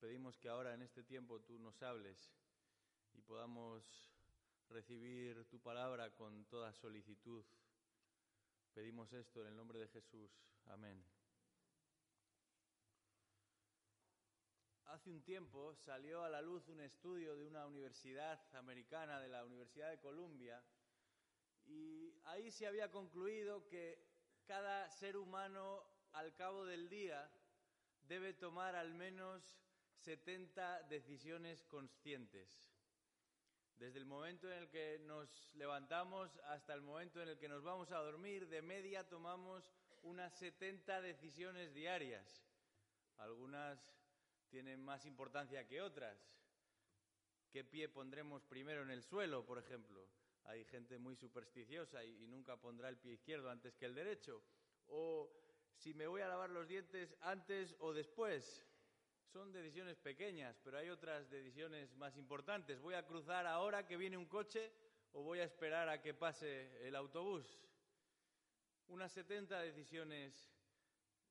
Pedimos que ahora en este tiempo tú nos hables y podamos recibir tu palabra con toda solicitud. Pedimos esto en el nombre de Jesús. Amén. Hace un tiempo salió a la luz un estudio de una universidad americana, de la Universidad de Columbia, y ahí se había concluido que cada ser humano al cabo del día debe tomar al menos 70 decisiones conscientes. Desde el momento en el que nos levantamos hasta el momento en el que nos vamos a dormir, de media tomamos unas 70 decisiones diarias. Algunas tienen más importancia que otras. ¿Qué pie pondremos primero en el suelo, por ejemplo? hay gente muy supersticiosa y, nunca pondrá el pie izquierdo antes que el derecho. O si me voy a lavar los dientes antes o después. Son decisiones pequeñas, pero hay otras decisiones más importantes. ¿Voy a cruzar ahora que viene un coche o voy a esperar a que pase el autobús? Unas 70 decisiones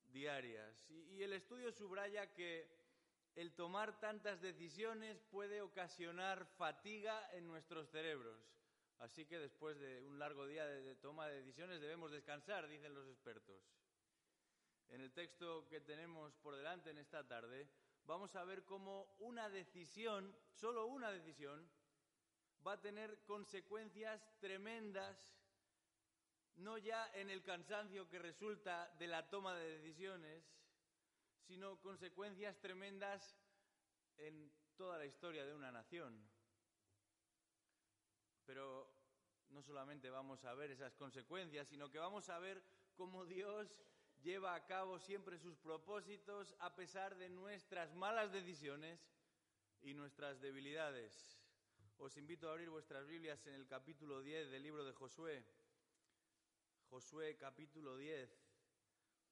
diarias. y el estudio subraya que el tomar tantas decisiones puede ocasionar fatiga en nuestros cerebros. Así que después de un largo día de, toma de decisiones debemos descansar, dicen los expertos. En el texto que tenemos por delante en esta tarde, vamos a ver cómo una decisión, solo una decisión, va a tener consecuencias tremendas, no ya en el cansancio que resulta de la toma de decisiones, sino consecuencias tremendas en toda la historia de una nación. Pero no solamente vamos a ver esas consecuencias, sino que vamos a ver cómo Dios lleva a cabo siempre sus propósitos a pesar de nuestras malas decisiones y nuestras debilidades. Os invito a abrir vuestras Biblias en el capítulo 10 del libro de Josué. Josué capítulo 10.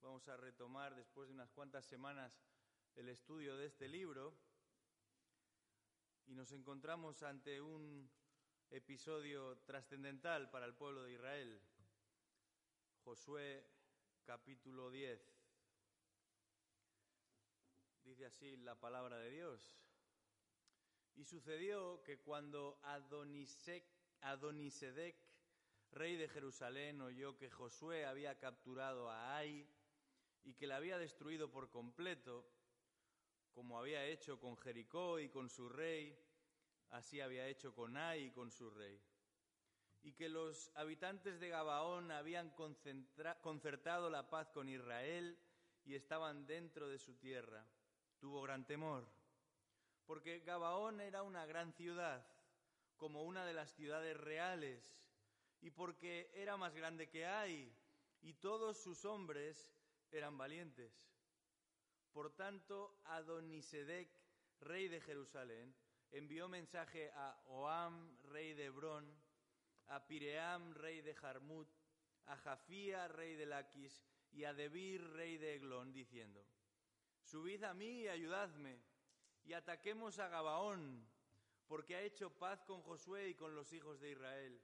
Vamos a retomar después de unas cuantas semanas el estudio de este libro y nos encontramos ante un episodio trascendental para el pueblo de Israel. Josué capítulo 10. Dice así la palabra de Dios. Y sucedió que cuando Adonisedec, rey de Jerusalén, oyó que Josué había capturado a Ai y que la había destruido por completo, como había hecho con Jericó y con su rey, Así había hecho con Ai y con su rey. Y que los habitantes de Gabaón habían concertado la paz con Israel y estaban dentro de su tierra. Tuvo gran temor, porque Gabaón era una gran ciudad, como una de las ciudades reales, y porque era más grande que Ai, y todos sus hombres eran valientes. Por tanto, Adonisedec, rey de Jerusalén, envió mensaje a Oam, rey de Hebrón, a Piream, rey de Jarmut, a Jafía, rey de Laquis, y a Debir, rey de Eglón, diciendo, Subid a mí y ayudadme, y ataquemos a Gabaón, porque ha hecho paz con Josué y con los hijos de Israel.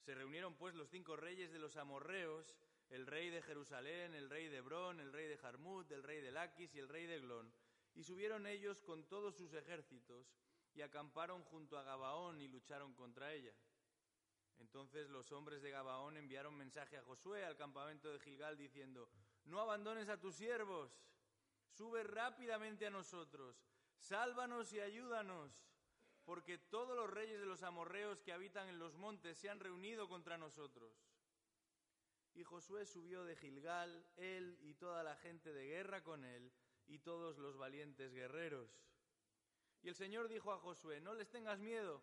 Se reunieron pues los cinco reyes de los amorreos, el rey de Jerusalén, el rey de Hebrón, el rey de Jarmut, el rey de Laquis y el rey de Eglón, y subieron ellos con todos sus ejércitos y acamparon junto a Gabaón y lucharon contra ella. Entonces los hombres de Gabaón enviaron mensaje a Josué al campamento de Gilgal diciendo, No abandones a tus siervos, sube rápidamente a nosotros, sálvanos y ayúdanos, porque todos los reyes de los amorreos que habitan en los montes se han reunido contra nosotros. Y Josué subió de Gilgal, él y toda la gente de guerra con él, y todos los valientes guerreros. Y el Señor dijo a Josué, no les tengas miedo,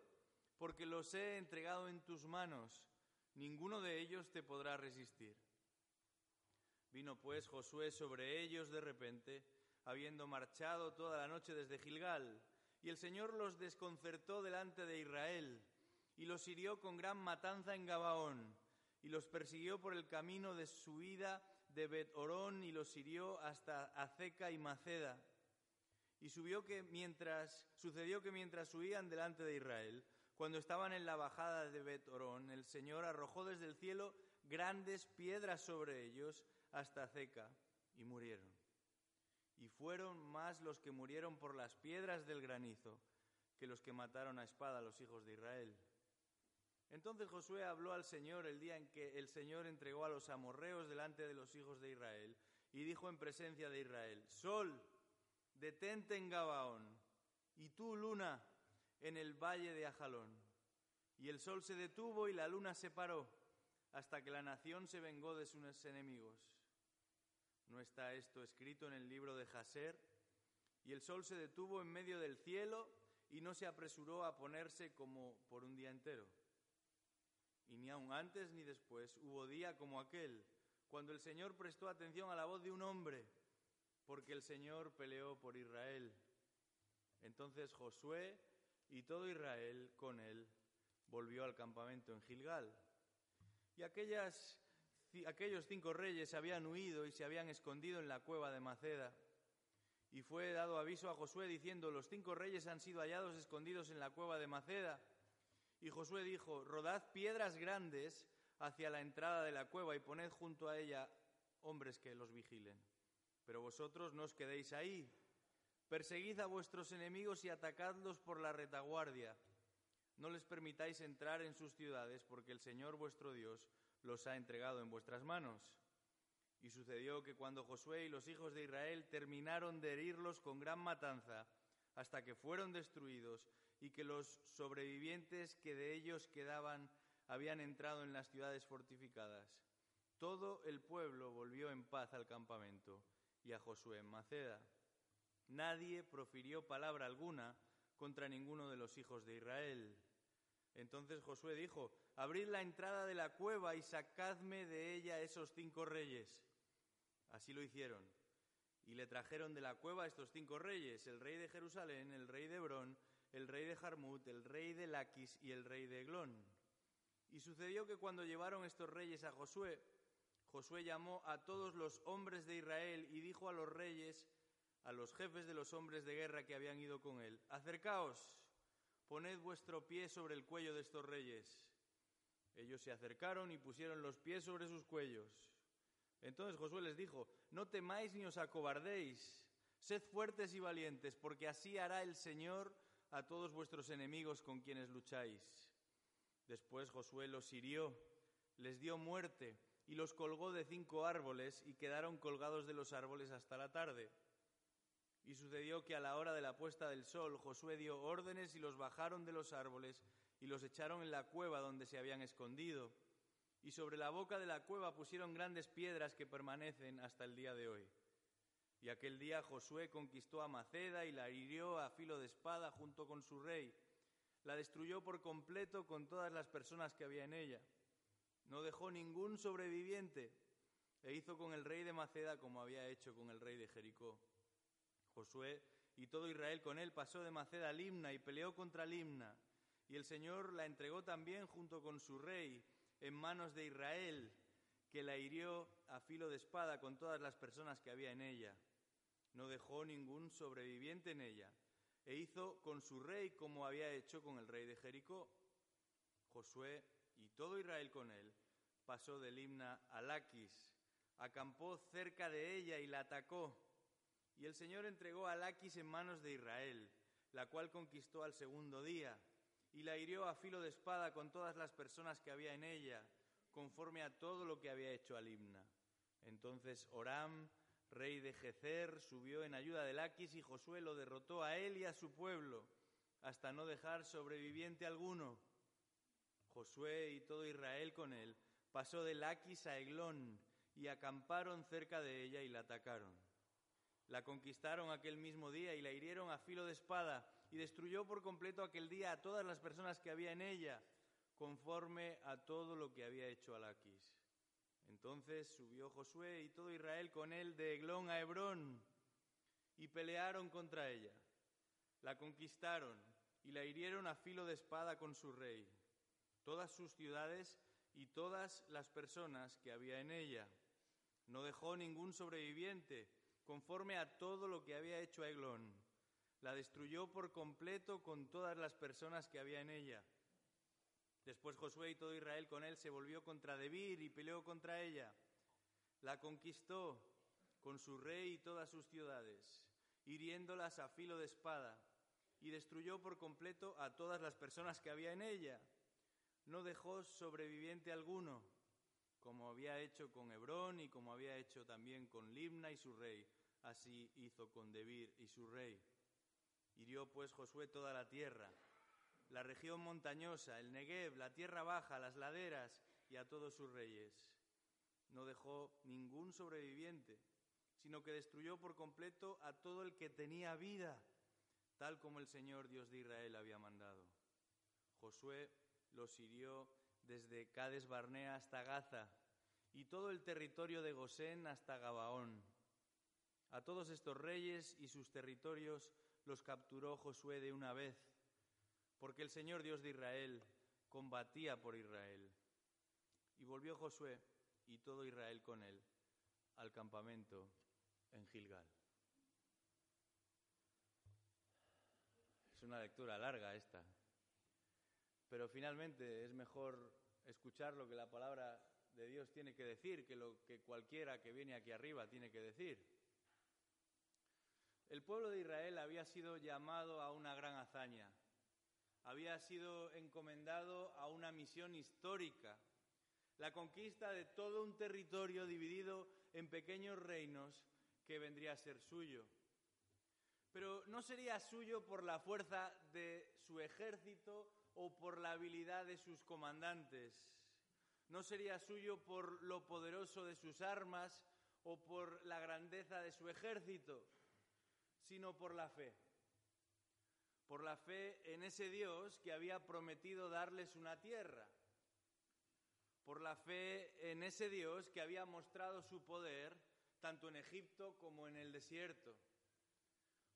porque los he entregado en tus manos. ninguno de ellos te podrá resistir. Vino pues Josué sobre ellos de repente, habiendo marchado toda la noche desde Gilgal, y el Señor los desconcertó delante de Israel, y los hirió con gran matanza en Gabaón, y los persiguió por el camino de su vida de Bet Orón, y los hirió hasta Azeca y Maceda. Y sucedió que mientras huían delante de Israel, cuando estaban en la bajada de Bet Orón, el Señor arrojó desde el cielo grandes piedras sobre ellos, hasta Ceca y murieron. Y fueron más los que murieron por las piedras del granizo que los que mataron a espada a los hijos de Israel. Entonces Josué habló al Señor el día en que el Señor entregó a los amorreos delante de los hijos de Israel y dijo en presencia de Israel, Sol, detente en Gabaón, y tú, luna, en el valle de Ajalón. Y el sol se detuvo y la luna se paró, hasta que la nación se vengó de sus enemigos. ¿No está esto escrito en el libro de Jaser? Y el sol se detuvo en medio del cielo y no se apresuró a ponerse como por un día entero. Y ni aun antes ni después hubo día como aquel, cuando el Señor prestó atención a la voz de un hombre, porque el Señor peleó por Israel. Entonces Josué y todo Israel con él volvió al campamento en Gilgal. Y aquellos cinco reyes habían huido y se habían escondido en la cueva de Maceda. Y fue dado aviso a Josué diciendo, los cinco reyes han sido hallados escondidos en la cueva de Maceda. Y Josué dijo, rodad piedras grandes hacia la entrada de la cueva y poned junto a ella hombres que los vigilen. Pero vosotros no os quedéis ahí. Perseguid a vuestros enemigos y atacadlos por la retaguardia. No les permitáis entrar en sus ciudades, porque el Señor vuestro Dios los ha entregado en vuestras manos. Y sucedió que cuando Josué y los hijos de Israel terminaron de herirlos con gran matanza, hasta que fueron destruidos, y que los sobrevivientes que de ellos quedaban habían entrado en las ciudades fortificadas, todo el pueblo volvió en paz al campamento y a Josué en Maceda. Nadie profirió palabra alguna contra ninguno de los hijos de Israel. Entonces Josué dijo, abrid la entrada de la cueva y sacadme de ella esos cinco reyes. Así lo hicieron. Y le trajeron de la cueva estos cinco reyes, el rey de Jerusalén, el rey de Hebrón, el rey de Jarmut, el rey de Laquis y el rey de Eglón. Y sucedió que cuando llevaron estos reyes a Josué, Josué llamó a todos los hombres de Israel y dijo a los reyes, a los jefes de los hombres de guerra que habían ido con él, acercaos, poned vuestro pie sobre el cuello de estos reyes. Ellos se acercaron y pusieron los pies sobre sus cuellos. Entonces Josué les dijo, no temáis ni os acobardéis, sed fuertes y valientes, porque así hará el Señor a todos vuestros enemigos con quienes lucháis. Después Josué los hirió, les dio muerte y los colgó de cinco árboles y quedaron colgados de los árboles hasta la tarde. Y sucedió que a la hora de la puesta del sol Josué dio órdenes y los bajaron de los árboles y los echaron en la cueva donde se habían escondido. Y sobre la boca de la cueva pusieron grandes piedras que permanecen hasta el día de hoy. Y aquel día Josué conquistó a Maceda y la hirió a filo de espada junto con su rey. La destruyó por completo con todas las personas que había en ella. No dejó ningún sobreviviente e hizo con el rey de Maceda como había hecho con el rey de Jericó. Josué y todo Israel con él pasó de Maceda a Limna y peleó contra Limna. Y el Señor la entregó también junto con su rey en manos de Israel, que la hirió a filo de espada con todas las personas que había en ella. No dejó ningún sobreviviente en ella, e hizo con su rey como había hecho con el rey de Jericó. Josué y todo Israel con él pasó de Limna a Laquis, acampó cerca de ella y la atacó. Y el Señor entregó a Laquis en manos de Israel, la cual conquistó al segundo día y la hirió a filo de espada con todas las personas que había en ella, conforme a todo lo que había hecho Alimna. Entonces Oram, rey de Gezer, subió en ayuda de Laquis y Josué lo derrotó a él y a su pueblo, hasta no dejar sobreviviente alguno. Josué y todo Israel con él pasó de Laquis a Eglón y acamparon cerca de ella y la atacaron. La conquistaron aquel mismo día y la hirieron a filo de espada y destruyó por completo aquel día a todas las personas que había en ella, conforme a todo lo que había hecho Alaquis. Entonces subió Josué y todo Israel con él de Eglón a Hebrón y pelearon contra ella. La conquistaron y la hirieron a filo de espada con su rey, todas sus ciudades y todas las personas que había en ella. No dejó ningún sobreviviente, conforme a todo lo que había hecho Eglón. La destruyó por completo con todas las personas que había en ella. Después Josué y todo Israel con él se volvió contra Debir y peleó contra ella. La conquistó con su rey y todas sus ciudades, hiriéndolas a filo de espada, y destruyó por completo a todas las personas que había en ella. No dejó sobreviviente alguno, como había hecho con Hebrón y como había hecho también con Limna y su rey. Así hizo con Debir y su rey. Hirió pues Josué toda la tierra la región montañosa, el Negev, la tierra baja, las laderas y a todos sus reyes. No dejó ningún sobreviviente, sino que destruyó por completo a todo el que tenía vida, tal como el Señor Dios de Israel había mandado. Josué los hirió desde Cades Barnea hasta Gaza y todo el territorio de Gosén hasta Gabaón. A todos estos reyes y sus territorios los capturó Josué de una vez porque el Señor Dios de Israel combatía por Israel. Y volvió Josué y todo Israel con él al campamento en Gilgal. Es una lectura larga esta, pero finalmente es mejor escuchar lo que la palabra de Dios tiene que decir que lo que cualquiera que viene aquí arriba tiene que decir. El pueblo de Israel había sido llamado a una gran hazaña, había sido encomendado a una misión histórica, la conquista de todo un territorio dividido en pequeños reinos que vendría a ser suyo. Pero no sería suyo por la fuerza de su ejército o por la habilidad de sus comandantes. No sería suyo por lo poderoso de sus armas o por la grandeza de su ejército, sino por la fe por la fe en ese Dios que había prometido darles una tierra, por la fe en ese Dios que había mostrado su poder tanto en Egipto como en el desierto,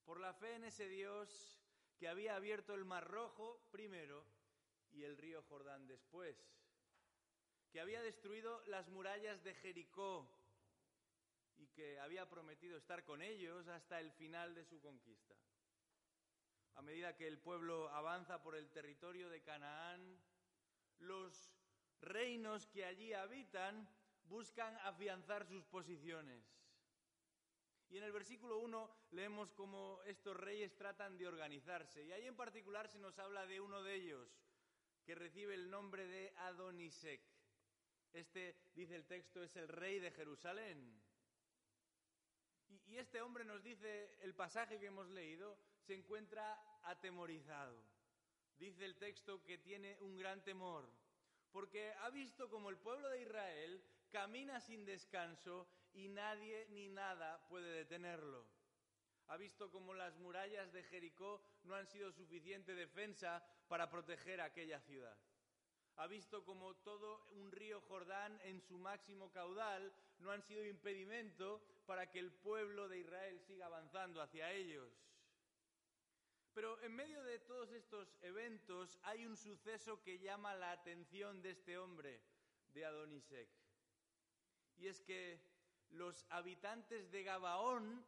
por la fe en ese Dios que había abierto el Mar Rojo primero y el río Jordán después, que había destruido las murallas de Jericó y que había prometido estar con ellos hasta el final de su conquista a medida que el pueblo avanza por el territorio de Canaán, los reinos que allí habitan buscan afianzar sus posiciones. Y en el versículo 1 leemos cómo estos reyes tratan de organizarse. Y ahí en particular se nos habla de uno de ellos, que recibe el nombre de Adonisec. Este, dice el texto, es el rey de Jerusalén. Y, y este hombre nos dice el pasaje que hemos leído, se encuentra atemorizado. Dice el texto que tiene un gran temor, porque ha visto como el pueblo de Israel camina sin descanso y nadie ni nada puede detenerlo. Ha visto como las murallas de Jericó no han sido suficiente defensa para proteger aquella ciudad. Ha visto como todo un río Jordán en su máximo caudal no han sido impedimento para que el pueblo de Israel siga avanzando hacia ellos. Pero en medio de todos estos eventos hay un suceso que llama la atención de este hombre, de Adonisek. Y es que los habitantes de Gabaón,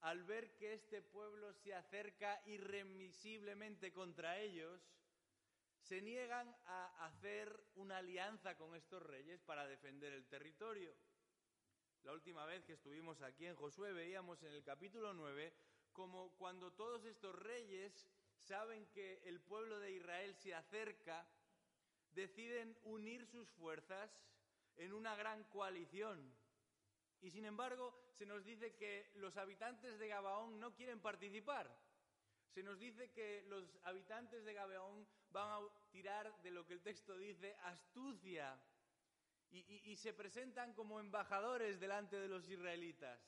al ver que este pueblo se acerca irremisiblemente contra ellos, se niegan a hacer una alianza con estos reyes para defender el territorio. La última vez que estuvimos aquí en Josué veíamos en el capítulo 9 como cuando todos estos reyes saben que el pueblo de Israel se acerca, deciden unir sus fuerzas en una gran coalición. Y sin embargo, se nos dice que los habitantes de Gabaón no quieren participar. Se nos dice que los habitantes de Gabaón van a tirar de lo que el texto dice astucia y, se presentan como embajadores delante de los israelitas.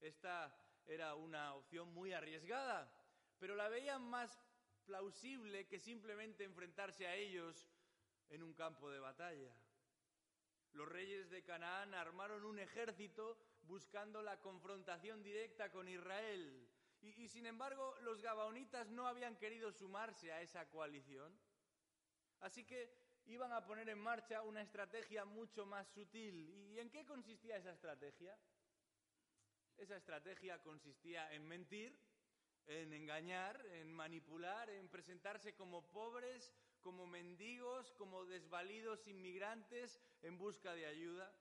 Esta era una opción muy arriesgada, pero la veían más plausible que simplemente enfrentarse a ellos en un campo de batalla. Los reyes de Canaán armaron un ejército buscando la confrontación directa con Israel. Y, sin embargo, los gabaonitas no habían querido sumarse a esa coalición. Así que iban a poner en marcha una estrategia mucho más sutil. ¿Y en qué consistía esa estrategia? Esa estrategia consistía en mentir, en engañar, en manipular, en presentarse como pobres, como mendigos, como desvalidos inmigrantes en busca de ayuda.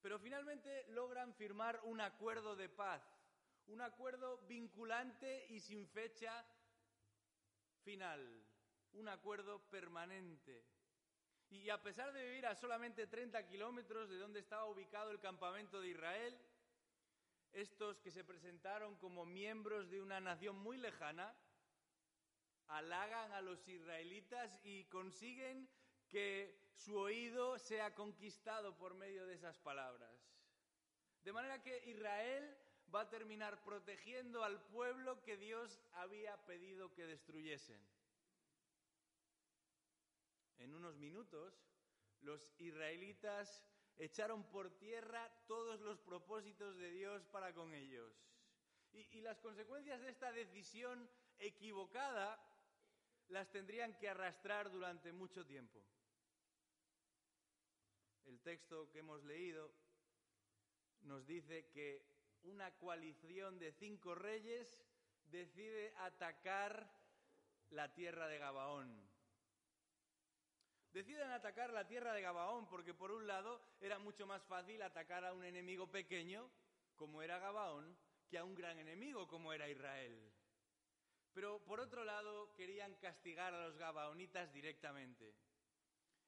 Pero finalmente logran firmar un acuerdo de paz, un acuerdo vinculante y sin fecha final, un acuerdo permanente. Y a pesar de vivir a solamente 30 kilómetros de donde estaba ubicado el campamento de Israel, estos que se presentaron como miembros de una nación muy lejana, halagan a los israelitas y consiguen que su oído sea conquistado por medio de esas palabras. De manera que Israel va a terminar protegiendo al pueblo que Dios había pedido que destruyesen. En unos minutos, los israelitas echaron por tierra todos los propósitos de Dios para con ellos. Y, las consecuencias de esta decisión equivocada las tendrían que arrastrar durante mucho tiempo. El texto que hemos leído nos dice que una coalición de cinco reyes decide atacar la tierra de Gabaón. Deciden atacar la tierra de Gabaón porque por un lado era mucho más fácil atacar a un enemigo pequeño, como era Gabaón, que a un gran enemigo, como era Israel. Pero por otro lado querían castigar a los gabaonitas directamente.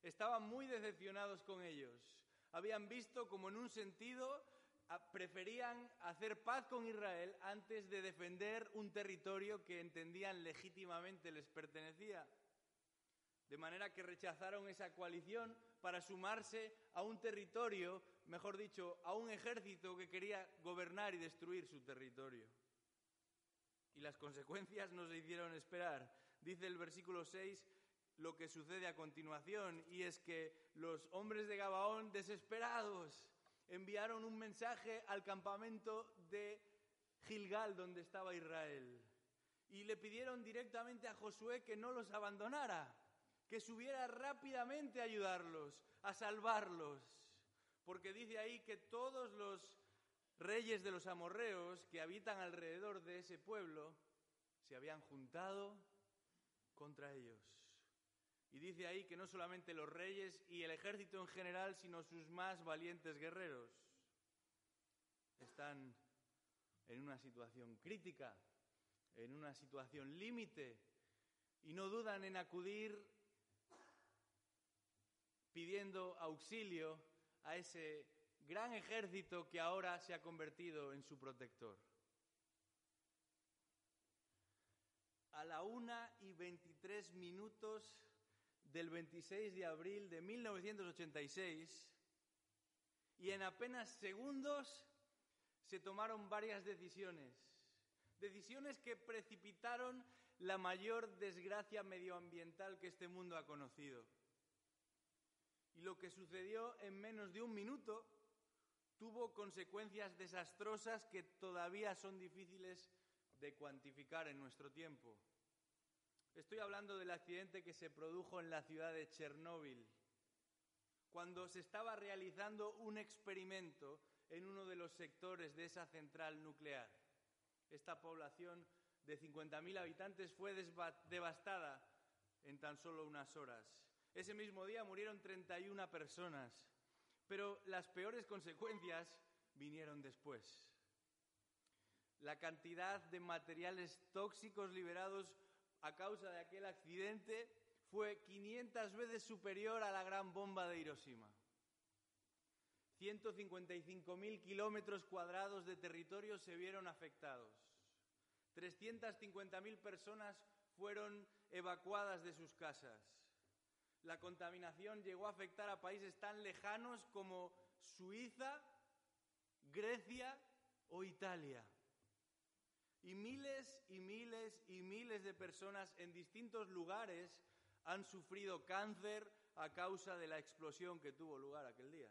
Estaban muy decepcionados con ellos. Habían visto como en un sentido preferían hacer paz con Israel antes de defender un territorio que entendían legítimamente les pertenecía. De manera que rechazaron esa coalición para sumarse a un territorio, mejor dicho, a un ejército que quería gobernar y destruir su territorio. Y las consecuencias no se hicieron esperar. Dice el versículo 6 lo que sucede a continuación, y es que los hombres de Gabaón, desesperados, enviaron un mensaje al campamento de Gilgal, donde estaba Israel, y le pidieron directamente a Josué que no los abandonara que subiera rápidamente a ayudarlos, a salvarlos, porque dice ahí que todos los reyes de los amorreos que habitan alrededor de ese pueblo se habían juntado contra ellos. Y dice ahí que no solamente los reyes y el ejército en general, sino sus más valientes guerreros están en una situación crítica, en una situación límite, y no dudan en acudir pidiendo auxilio a ese gran ejército que ahora se ha convertido en su protector. A la una y veintitrés minutos del 26 de abril de 1986, y en apenas segundos se tomaron varias decisiones, decisiones que precipitaron la mayor desgracia medioambiental que este mundo ha conocido. Y lo que sucedió en menos de un minuto tuvo consecuencias desastrosas que todavía son difíciles de cuantificar en nuestro tiempo. Estoy hablando del accidente que se produjo en la ciudad de Chernóbil, cuando se estaba realizando un experimento en uno de los sectores de esa central nuclear. Esta población de 50.000 habitantes fue devastada en tan solo unas horas. Ese mismo día murieron 31 personas, pero las peores consecuencias vinieron después. La cantidad de materiales tóxicos liberados a causa de aquel accidente fue 500 veces superior a la gran bomba de Hiroshima. 155.000 kilómetros cuadrados de territorio se vieron afectados. 350.000 personas fueron evacuadas de sus casas la contaminación llegó a afectar a países tan lejanos como Suiza, Grecia o Italia. Y miles y miles y miles de personas en distintos lugares han sufrido cáncer a causa de la explosión que tuvo lugar aquel día.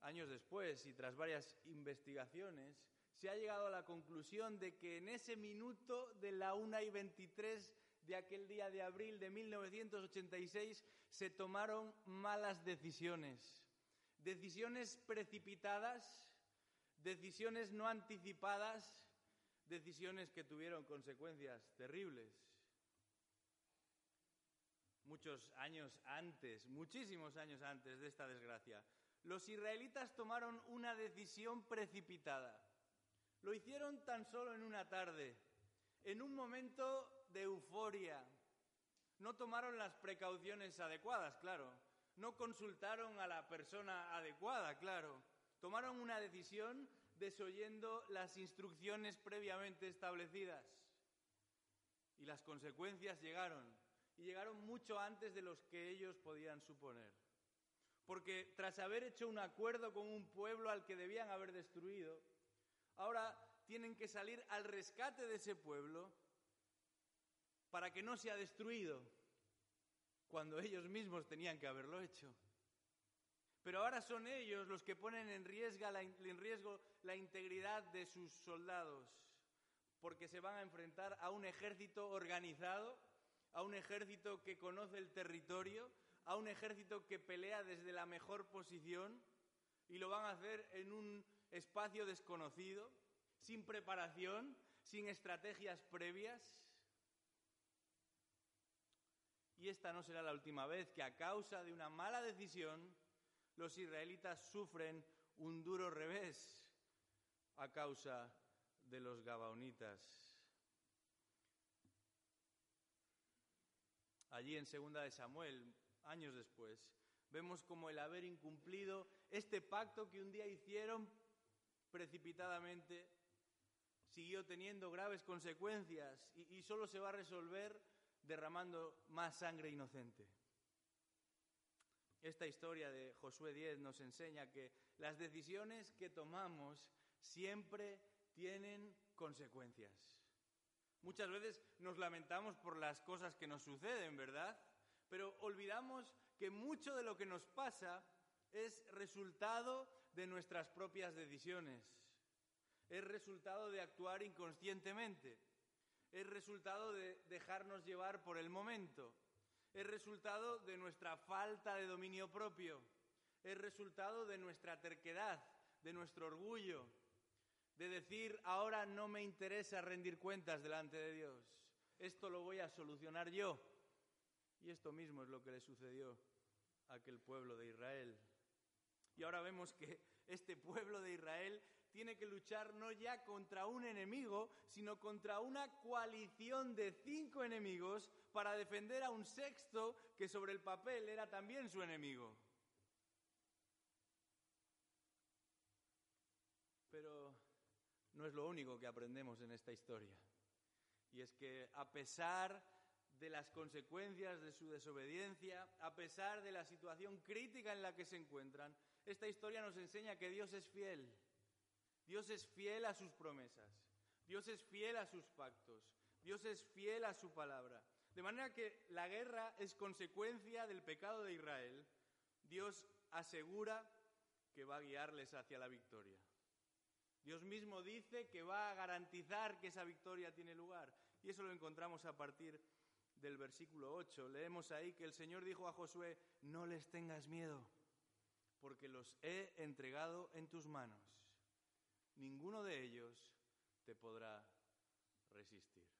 Años después, y tras varias investigaciones, se ha llegado a la conclusión de que en ese minuto de la 1 y 23 de aquel día de abril de 1986 se tomaron malas decisiones, decisiones precipitadas, decisiones no anticipadas, decisiones que tuvieron consecuencias terribles. Muchos años antes, muchísimos años antes de esta desgracia, los israelitas tomaron una decisión precipitada. Lo hicieron tan solo en una tarde, en un momento de euforia. No tomaron las precauciones adecuadas, claro. No consultaron a la persona adecuada, claro. Tomaron una decisión desoyendo las instrucciones previamente establecidas. Y las consecuencias llegaron, y llegaron mucho antes de los que ellos podían suponer. Porque tras haber hecho un acuerdo con un pueblo al que debían haber destruido, ahora tienen que salir al rescate de ese pueblo para que no sea destruido cuando ellos mismos tenían que haberlo hecho. Pero ahora son ellos los que ponen en riesgo, la, integridad de sus soldados, porque se van a enfrentar a un ejército organizado, a un ejército que conoce el territorio, a un ejército que pelea desde la mejor posición y lo van a hacer en un espacio desconocido, sin preparación, sin estrategias previas. Y esta no será la última vez que a causa de una mala decisión los israelitas sufren un duro revés a causa de los gabaonitas. Allí en segunda de Samuel, años después, vemos como el haber incumplido este pacto que un día hicieron precipitadamente siguió teniendo graves consecuencias y, y solo se va a resolver derramando más sangre inocente. Esta historia de Josué 10 nos enseña que las decisiones que tomamos siempre tienen consecuencias. Muchas veces nos lamentamos por las cosas que nos suceden, ¿verdad? Pero olvidamos que mucho de lo que nos pasa es resultado de nuestras propias decisiones, es resultado de actuar inconscientemente, es resultado de dejarnos llevar por el momento, es resultado de nuestra falta de dominio propio, es resultado de nuestra terquedad, de nuestro orgullo, de decir, ahora no me interesa rendir cuentas delante de Dios, esto lo voy a solucionar yo. Y esto mismo es lo que le sucedió a aquel pueblo de Israel. Y ahora vemos que este pueblo de Israel tiene que luchar no ya contra un enemigo, sino contra una coalición de cinco enemigos para defender a un sexto que sobre el papel era también su enemigo. Pero no es lo único que aprendemos en esta historia. Y es que a pesar de las consecuencias de su desobediencia, a pesar de la situación crítica en la que se encuentran, esta historia nos enseña que Dios es fiel. Dios es fiel a sus promesas. Dios es fiel a sus pactos. Dios es fiel a su palabra. De manera que la guerra es consecuencia del pecado de Israel. Dios asegura que va a guiarles hacia la victoria. Dios mismo dice que va a garantizar que esa victoria tiene lugar. Y eso lo encontramos a partir del versículo 8. Leemos ahí que el Señor dijo a Josué, no les tengas miedo, porque los he entregado en tus manos. Ninguno de ellos te podrá resistir.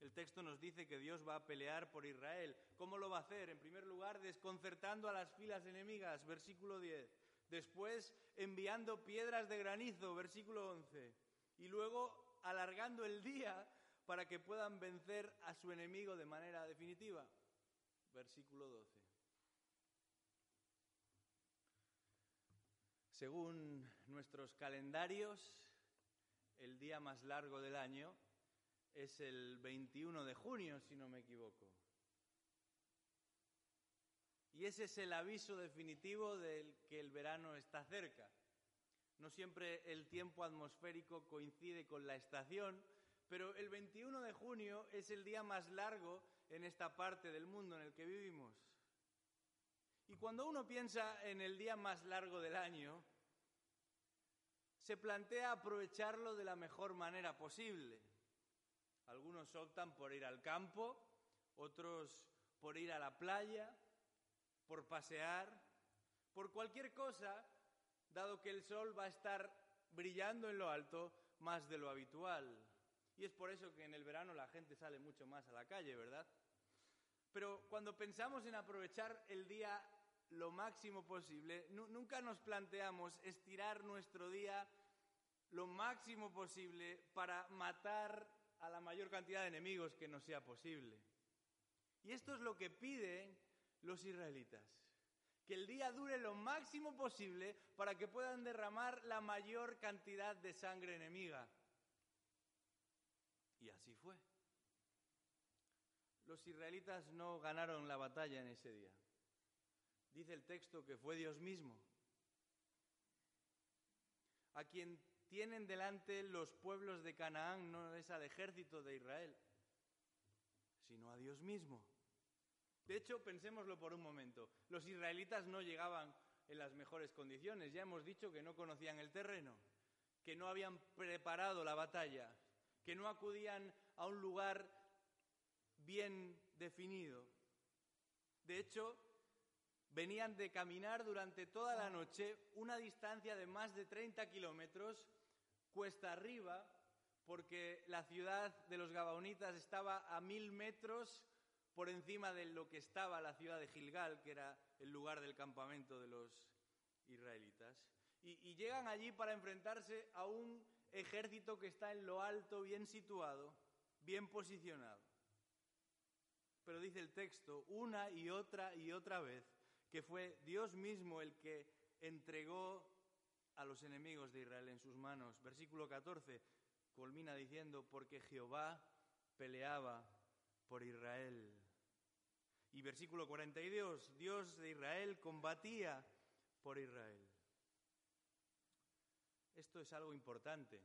El texto nos dice que Dios va a pelear por Israel. ¿Cómo lo va a hacer? En primer lugar, desconcertando a las filas enemigas, versículo 10. Después, enviando piedras de granizo, versículo 11. Y luego, alargando el día para que puedan vencer a su enemigo de manera definitiva, versículo 12. Según nuestros calendarios, el día más largo del año es el 21 de junio, si no me equivoco. Y ese es el aviso definitivo de que el verano está cerca. No siempre el tiempo atmosférico coincide con la estación, pero el 21 de junio es el día más largo en esta parte del mundo en el que vivimos. Y cuando uno piensa en el día más largo del año, se plantea aprovecharlo de la mejor manera posible. Algunos optan por ir al campo, otros por ir a la playa, por pasear, por cualquier cosa, dado que el sol va a estar brillando en lo alto más de lo habitual. Y es por eso que en el verano la gente sale mucho más a la calle, ¿verdad? Pero cuando pensamos en aprovechar el día lo máximo posible, nunca nos planteamos estirar nuestro día lo máximo posible para matar a la mayor cantidad de enemigos que nos sea posible. Y esto es lo que piden los israelitas, que el día dure lo máximo posible para que puedan derramar la mayor cantidad de sangre enemiga. Y así fue. Los israelitas no ganaron la batalla en ese día. Dice el texto que fue Dios mismo a quien tienen delante los pueblos de Canaán, no es al ejército de Israel, sino a Dios mismo. De hecho, pensémoslo por un momento, los israelitas no llegaban en las mejores condiciones, ya hemos dicho que no conocían el terreno, que no habían preparado la batalla, que no acudían a un lugar bien definido. De hecho, venían de caminar durante toda la noche una distancia de más de 30 kilómetros cuesta arriba, porque la ciudad de los Gabaonitas estaba a mil metros por encima de lo que estaba la ciudad de Gilgal, que era el lugar del campamento de los israelitas. Y, y llegan allí para enfrentarse a un ejército que está en lo alto, bien situado, bien posicionado. Pero dice el texto una y otra y otra vez que fue Dios mismo el que entregó a los enemigos de Israel en sus manos. Versículo 14 culmina diciendo, porque Jehová peleaba por Israel. Y versículo 42, Dios de Israel combatía por Israel. Esto es algo importante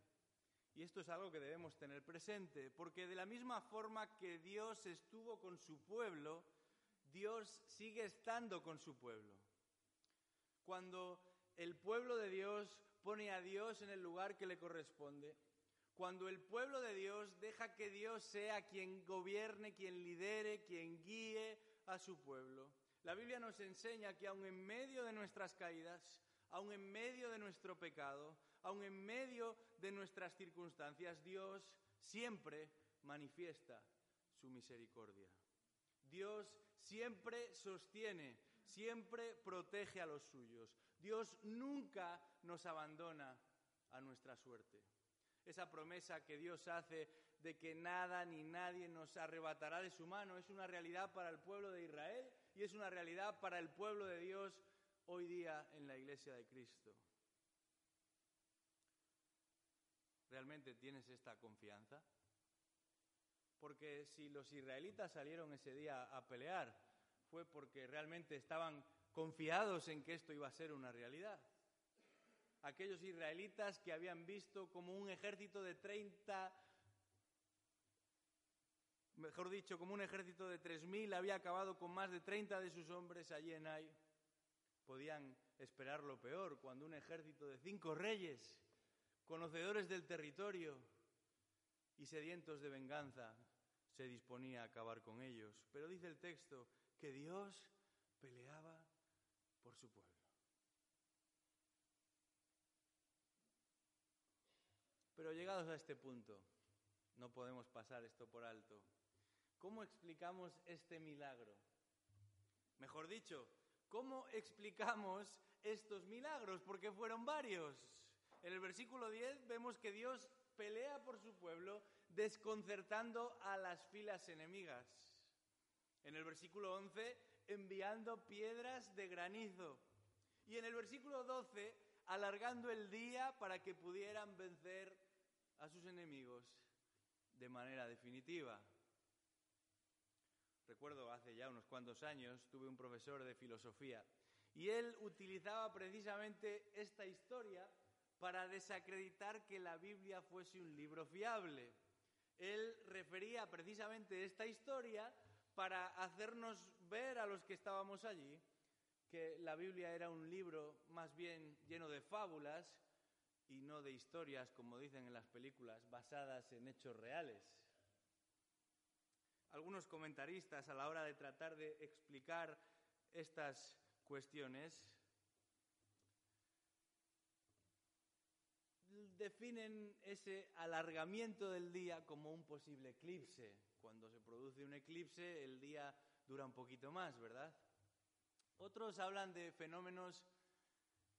y esto es algo que debemos tener presente, porque de la misma forma que Dios estuvo con su pueblo, Dios sigue estando con su pueblo. Cuando el pueblo de Dios pone a Dios en el lugar que le corresponde, cuando el pueblo de Dios deja que Dios sea quien gobierne, quien lidere, quien guíe a su pueblo. La Biblia nos enseña que aun en medio de nuestras caídas, aun en medio de nuestro pecado, aun en medio de nuestras circunstancias, Dios siempre manifiesta su misericordia. Dios siempre sostiene, siempre protege a los suyos. Dios nunca nos abandona a nuestra suerte. Esa promesa que Dios hace de que nada ni nadie nos arrebatará de su mano es una realidad para el pueblo de Israel y es una realidad para el pueblo de Dios hoy día en la iglesia de Cristo. ¿Realmente tienes esta confianza? Porque si los israelitas salieron ese día a pelear fue porque realmente estaban confiados en que esto iba a ser una realidad. Aquellos israelitas que habían visto como un ejército de 30, mejor dicho, como un ejército de 3.000 había acabado con más de 30 de sus hombres allí en Ai, podían esperar lo peor cuando un ejército de cinco reyes, conocedores del territorio y sedientos de venganza, se disponía a acabar con ellos. Pero dice el texto que Dios peleaba por su pueblo. Pero llegados a este punto, no podemos pasar esto por alto. ¿Cómo explicamos este milagro? Mejor dicho, ¿cómo explicamos estos milagros? Porque fueron varios. En el versículo 10 vemos que Dios pelea por su pueblo desconcertando a las filas enemigas. En el versículo 11, enviando piedras de granizo. Y en el versículo 12, alargando el día para que pudieran vencer a sus enemigos de manera definitiva. Recuerdo hace ya unos cuantos años tuve un profesor de filosofía y él utilizaba precisamente esta historia para desacreditar que la Biblia fuese un libro fiable. Él refería precisamente esta historia para hacernos ver a los que estábamos allí que la Biblia era un libro más bien lleno de fábulas y no de historias, como dicen en las películas, basadas en hechos reales. Algunos comentaristas a la hora de tratar de explicar estas cuestiones definen ese alargamiento del día como un posible eclipse. Cuando se produce un eclipse, el día dura un poquito más, ¿verdad? Otros hablan de fenómenos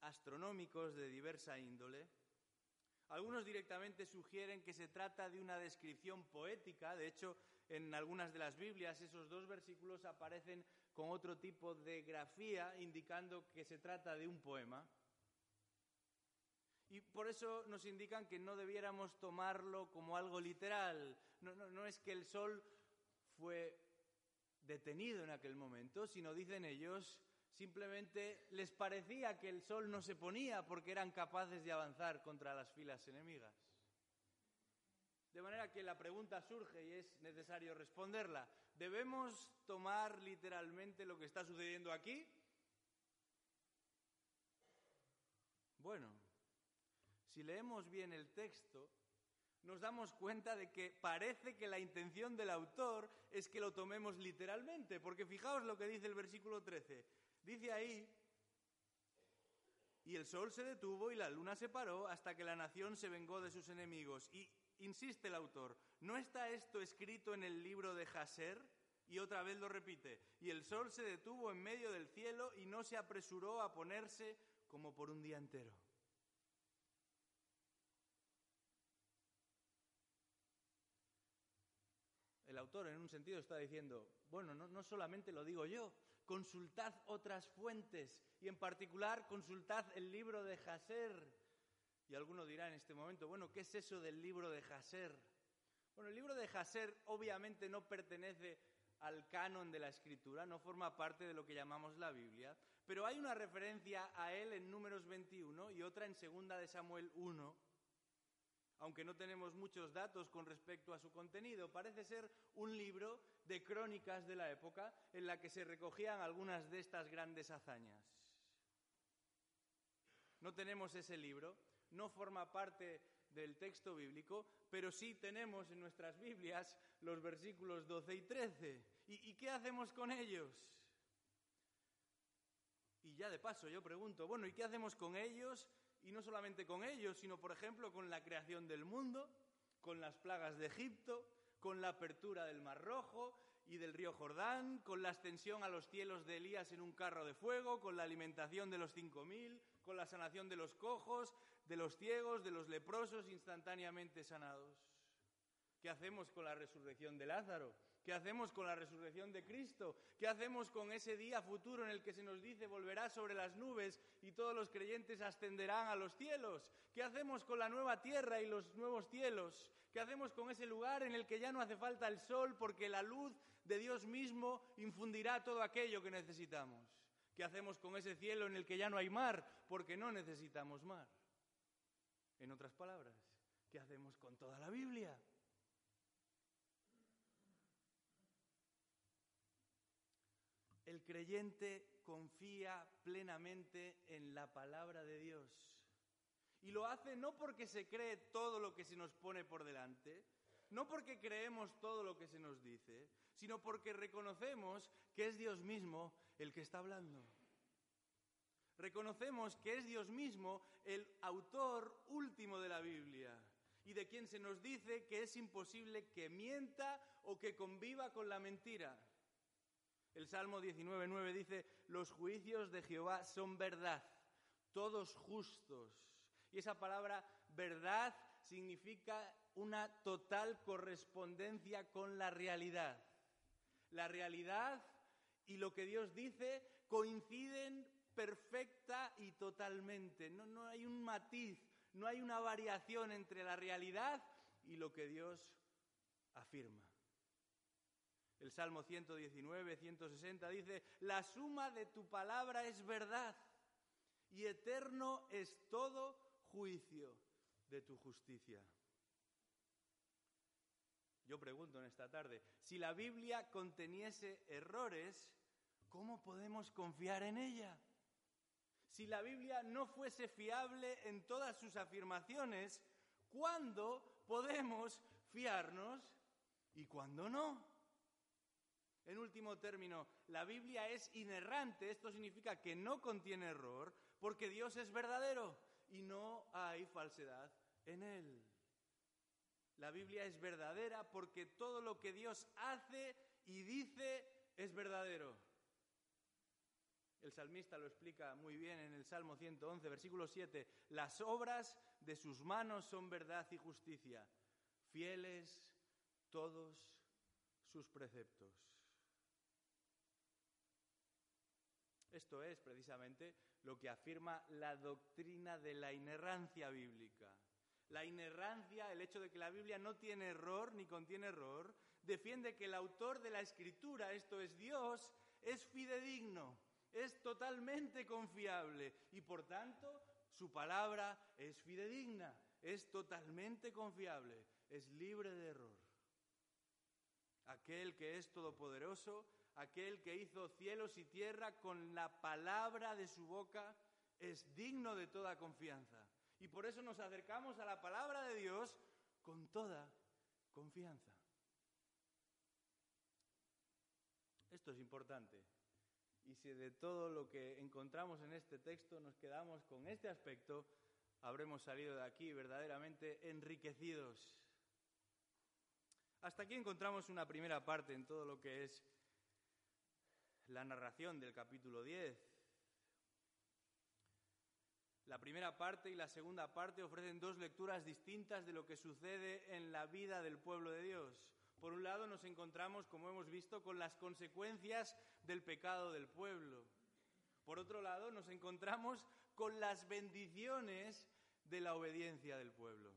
astronómicos de diversa índole. Algunos directamente sugieren que se trata de una descripción poética. De hecho, en algunas de las Biblias esos dos versículos aparecen con otro tipo de grafía indicando que se trata de un poema. Y por eso nos indican que no debiéramos tomarlo como algo literal. No, es que el sol fue detenido en aquel momento, sino dicen ellos, simplemente les parecía que el sol no se ponía porque eran capaces de avanzar contra las filas enemigas. De manera que la pregunta surge y es necesario responderla. ¿Debemos tomar literalmente lo que está sucediendo aquí? Bueno, si leemos bien el texto, nos damos cuenta de que parece que la intención del autor es que lo tomemos literalmente, porque fijaos lo que dice el versículo 13. Dice ahí, y el sol se detuvo y la luna se paró hasta que la nación se vengó de sus enemigos. Y insiste el autor, ¿no está esto escrito en el libro de Jaser? Y otra vez lo repite, y el sol se detuvo en medio del cielo y no se apresuró a ponerse como por un día entero. El autor en un sentido está diciendo, bueno, no, solamente lo digo yo, consultad otras fuentes y en particular consultad el libro de Jaser. Y alguno dirá en este momento, bueno, ¿qué es eso del libro de Jaser? Bueno, el libro de Jaser obviamente no pertenece al canon de la escritura, no forma parte de lo que llamamos la Biblia, pero hay una referencia a él en Números 21 y otra en Segunda de Samuel 1 aunque no tenemos muchos datos con respecto a su contenido. Parece ser un libro de crónicas de la época en la que se recogían algunas de estas grandes hazañas. No tenemos ese libro, no forma parte del texto bíblico, pero sí tenemos en nuestras Biblias los versículos 12 y 13. ¿Y, y qué hacemos con ellos? Y ya de paso yo pregunto, bueno, ¿y qué hacemos con ellos y no solamente con ellos, sino por ejemplo con la creación del mundo, con las plagas de Egipto, con la apertura del Mar Rojo y del río Jordán, con la ascensión a los cielos de Elías en un carro de fuego, con la alimentación de los cinco mil, con la sanación de los cojos, de los ciegos, de los leprosos instantáneamente sanados. ¿Qué hacemos con la resurrección de Lázaro? ¿Qué hacemos con la resurrección de Cristo? ¿Qué hacemos con ese día futuro en el que se nos dice volverá sobre las nubes y todos los creyentes ascenderán a los cielos? ¿Qué hacemos con la nueva tierra y los nuevos cielos? ¿Qué hacemos con ese lugar en el que ya no hace falta el sol porque la luz de Dios mismo infundirá todo aquello que necesitamos? ¿Qué hacemos con ese cielo en el que ya no hay mar porque no necesitamos mar? En otras palabras, ¿qué hacemos con toda la Biblia? El creyente confía plenamente en la palabra de Dios. Y lo hace no porque se cree todo lo que se nos pone por delante, no porque creemos todo lo que se nos dice, sino porque reconocemos que es Dios mismo el que está hablando. Reconocemos que es Dios mismo el autor último de la Biblia y de quien se nos dice que es imposible que mienta o que conviva con la mentira. El Salmo 19.9 dice, los juicios de Jehová son verdad, todos justos. Y esa palabra verdad significa una total correspondencia con la realidad. La realidad y lo que Dios dice coinciden perfecta y totalmente. No, no hay un matiz, no hay una variación entre la realidad y lo que Dios afirma. El Salmo 119, 160 dice, la suma de tu palabra es verdad y eterno es todo juicio de tu justicia. Yo pregunto en esta tarde, si la Biblia conteniese errores, ¿cómo podemos confiar en ella? Si la Biblia no fuese fiable en todas sus afirmaciones, ¿cuándo podemos fiarnos y cuándo no? En último término, la Biblia es inerrante, esto significa que no contiene error, porque Dios es verdadero y no hay falsedad en él. La Biblia es verdadera porque todo lo que Dios hace y dice es verdadero. El salmista lo explica muy bien en el Salmo 111, versículo 7. Las obras de sus manos son verdad y justicia, fieles todos sus preceptos. Esto es precisamente lo que afirma la doctrina de la inerrancia bíblica. La inerrancia, el hecho de que la Biblia no tiene error ni contiene error, defiende que el autor de la escritura, esto es Dios, es fidedigno, es totalmente confiable y por tanto su palabra es fidedigna, es totalmente confiable, es libre de error. Aquel que es todopoderoso, aquel que hizo cielos y tierra con la palabra de su boca, es digno de toda confianza. Y por eso nos acercamos a la palabra de Dios con toda confianza. Esto es importante. Y si de todo lo que encontramos en este texto nos quedamos con este aspecto, habremos salido de aquí verdaderamente enriquecidos. Hasta aquí encontramos una primera parte en todo lo que es la narración del capítulo 10. La primera parte y la segunda parte ofrecen dos lecturas distintas de lo que sucede en la vida del pueblo de Dios. Por un lado nos encontramos, como hemos visto, con las consecuencias del pecado del pueblo. Por otro lado nos encontramos con las bendiciones de la obediencia del pueblo.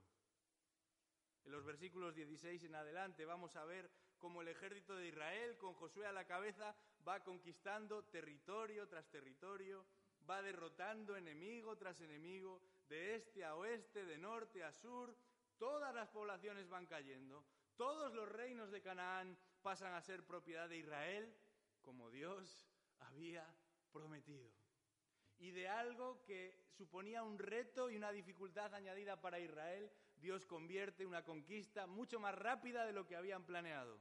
En los versículos 16 en adelante vamos a ver cómo el ejército de Israel, con Josué a la cabeza, va conquistando territorio tras territorio, va derrotando enemigo tras enemigo, de este a oeste, de norte a sur, todas las poblaciones van cayendo, todos los reinos de Canaán pasan a ser propiedad de Israel, como Dios había prometido. Y de algo que suponía un reto y una dificultad añadida para Israel, Dios convierte una conquista mucho más rápida de lo que habían planeado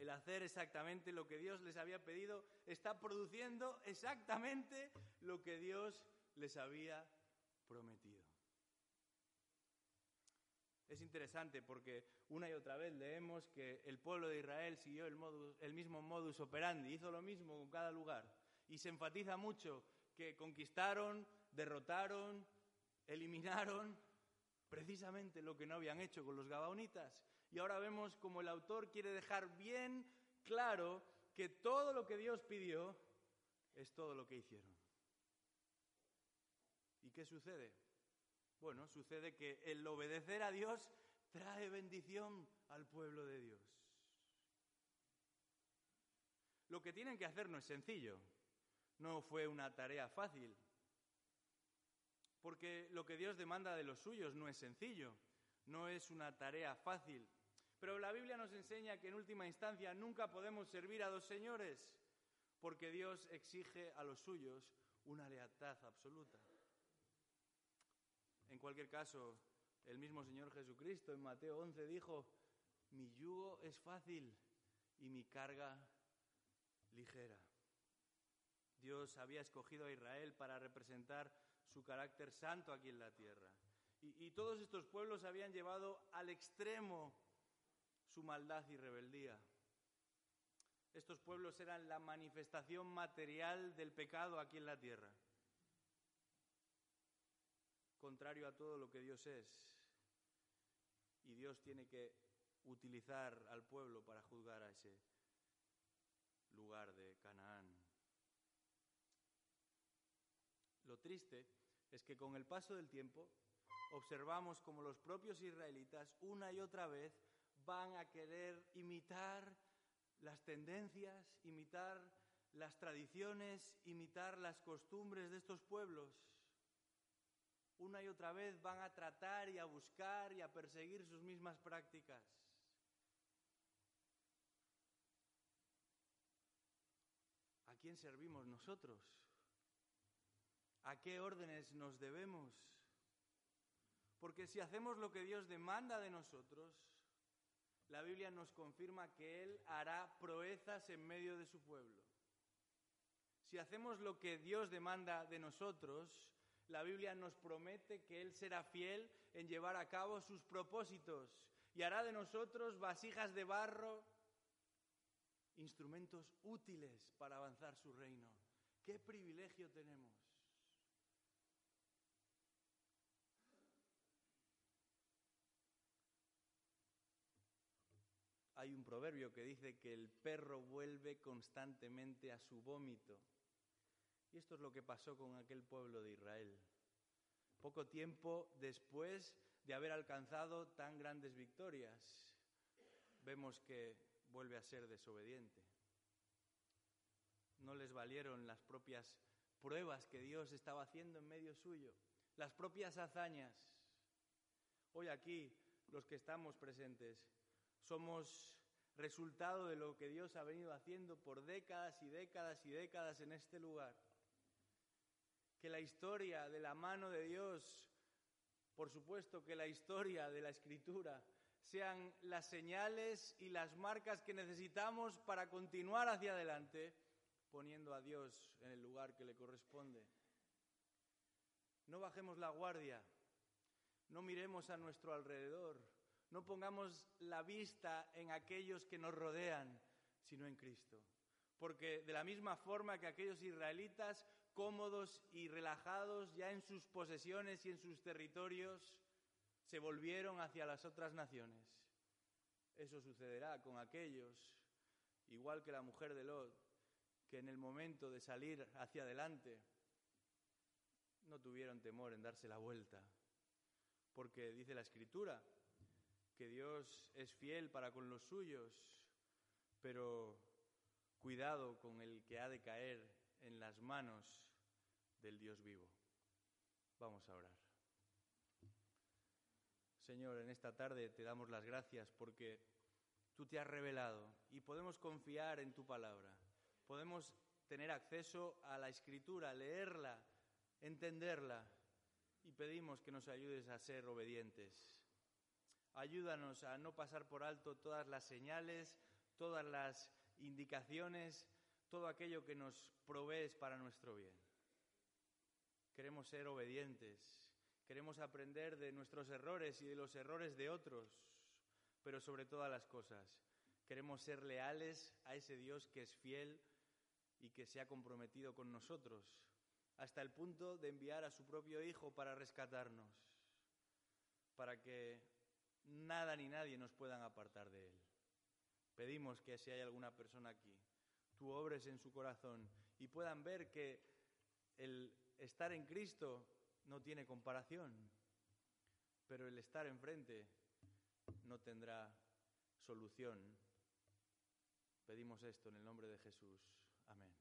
el hacer exactamente lo que Dios les había pedido, está produciendo exactamente lo que Dios les había prometido. Es interesante porque una y otra vez leemos que el pueblo de Israel siguió el, mismo modus operandi, hizo lo mismo con cada lugar. Y se enfatiza mucho que conquistaron, derrotaron, eliminaron precisamente lo que no habían hecho con los gabaonitas. Y ahora vemos como el autor quiere dejar bien claro que todo lo que Dios pidió es todo lo que hicieron. ¿Y qué sucede? Bueno, sucede que el obedecer a Dios trae bendición al pueblo de Dios. Lo que tienen que hacer no es sencillo, no fue una tarea fácil, porque lo que Dios demanda de los suyos no es sencillo, no es una tarea fácil. Pero la Biblia nos enseña que en última instancia nunca podemos servir a dos señores, porque Dios exige a los suyos una lealtad absoluta. En cualquier caso, el mismo Señor Jesucristo en Mateo 11 dijo, mi yugo es fácil y mi carga ligera. Dios había escogido a Israel para representar su carácter santo aquí en la tierra. Y, todos estos pueblos habían llevado al extremo su maldad y rebeldía. Estos pueblos eran la manifestación material del pecado aquí en la tierra, contrario a todo lo que Dios es. Y Dios tiene que utilizar al pueblo para juzgar a ese lugar de Canaán. Lo triste es que con el paso del tiempo observamos como los propios israelitas una y otra vez van a querer imitar las tendencias, imitar las tradiciones, imitar las costumbres de estos pueblos. una y otra vez van a tratar y a buscar y a perseguir sus mismas prácticas. ¿A quién servimos nosotros? ¿A qué órdenes nos debemos? Porque si hacemos lo que Dios demanda de nosotros, la Biblia nos confirma que Él hará proezas en medio de su pueblo. Si hacemos lo que Dios demanda de nosotros, la Biblia nos promete que Él será fiel en llevar a cabo sus propósitos y hará de nosotros vasijas de barro, instrumentos útiles para avanzar su reino. ¡Qué privilegio tenemos! Proverbio que dice que el perro vuelve constantemente a su vómito. Y esto es lo que pasó con aquel pueblo de Israel. Poco tiempo después de haber alcanzado tan grandes victorias, vemos que vuelve a ser desobediente. No les valieron las propias pruebas que Dios estaba haciendo en medio suyo, las propias hazañas. Hoy aquí, los que estamos presentes, somos resultado de lo que Dios ha venido haciendo por décadas y décadas y décadas en este lugar que la historia de la mano de Dios, por supuesto que la historia de la escritura, sean las señales y las marcas que necesitamos para continuar hacia adelante, poniendo a Dios en el lugar que le corresponde. No bajemos la guardia, no miremos a nuestro alrededor, no pongamos la vista en aquellos que nos rodean, sino en Cristo. Porque de la misma forma que aquellos israelitas cómodos y relajados ya en sus posesiones y en sus territorios, se volvieron hacia las otras naciones. Eso sucederá con aquellos, igual que la mujer de Lot, que en el momento de salir hacia adelante no tuvieron temor en darse la vuelta, porque dice la Escritura que Dios es fiel para con los suyos, pero cuidado con el que ha de caer en las manos del Dios vivo. Vamos a orar. Señor, en esta tarde te damos las gracias porque tú te has revelado y podemos confiar en tu palabra. Podemos tener acceso a la escritura, leerla, entenderla y pedimos que nos ayudes a ser obedientes. Ayúdanos a no pasar por alto todas las señales, todas las indicaciones, todo aquello que nos provees para nuestro bien. Queremos ser obedientes, queremos aprender de nuestros errores y de los errores de otros, pero sobre todas las cosas, queremos ser leales a ese Dios que es fiel y que se ha comprometido con nosotros, hasta el punto de enviar a su propio Hijo para rescatarnos, para que nada ni nadie nos puedan apartar de Él. Pedimos que si hay alguna persona aquí, tú obres en su corazón y puedan ver que el estar en Cristo no tiene comparación, pero el estar enfrente no tendrá solución. Pedimos esto en el nombre de Jesús. Amén.